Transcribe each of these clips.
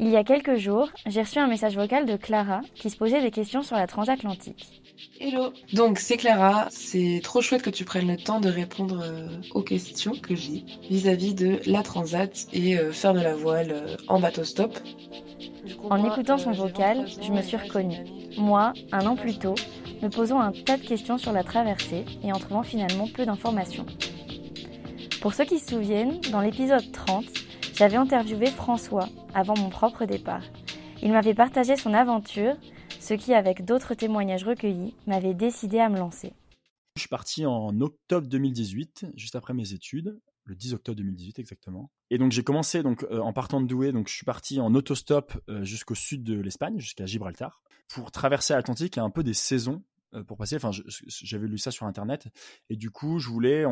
Il y a quelques jours, j'ai reçu un message vocal de Clara qui se posait des questions sur la transatlantique. Hello Donc c'est Clara, c'est trop chouette que tu prennes le temps de répondre euh, aux questions que j'ai vis-à-vis de la transat et euh, faire de la voile euh, en bateau stop. En écoutant son vocal, je me suis reconnue. Moi, un an plus tôt, me posant un tas de questions sur la traversée et en trouvant finalement peu d'informations. Pour ceux qui se souviennent, dans l'épisode 30, j'avais interviewé François avant mon propre départ. Il m'avait partagé son aventure, ce qui, avec d'autres témoignages recueillis, m'avait décidé à me lancer. Je suis parti en octobre 2018, juste après mes études, le 10 octobre 2018 exactement. Et donc j'ai commencé donc euh, en partant de Douai, donc je suis parti en autostop euh, jusqu'au sud de l'Espagne, jusqu'à Gibraltar, pour traverser l'Atlantique. A un peu des saisons euh, pour passer. Enfin, j'avais lu ça sur internet et du coup, je voulais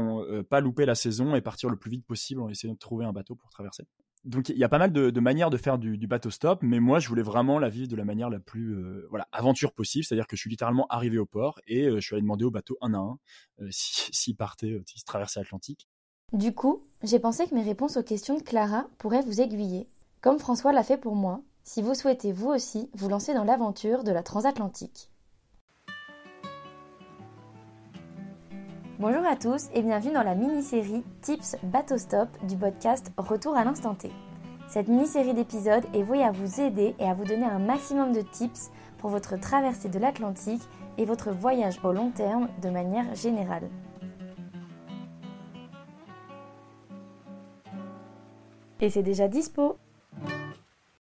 pas louper la saison et partir le plus vite possible en essayant de trouver un bateau pour traverser. Donc il y a pas mal de, manières de faire du, bateau stop, mais moi je voulais vraiment la vivre de la manière la plus voilà aventure possible, c'est-à-dire que je suis littéralement arrivé au port et je suis allé demander au bateau un à un s'il si, partait, s'il traversait l'Atlantique. Du coup, j'ai pensé que mes réponses aux questions de Clara pourraient vous aiguiller, comme François l'a fait pour moi, si vous souhaitez vous aussi vous lancer dans l'aventure de la transatlantique. Bonjour à tous et bienvenue dans la mini-série Tips Bateau Stop du podcast Retour à l'instant T. Cette mini-série d'épisodes est vouée à vous aider et à vous donner un maximum de tips pour votre traversée de l'Atlantique et votre voyage au long terme de manière générale. Et c'est déjà dispo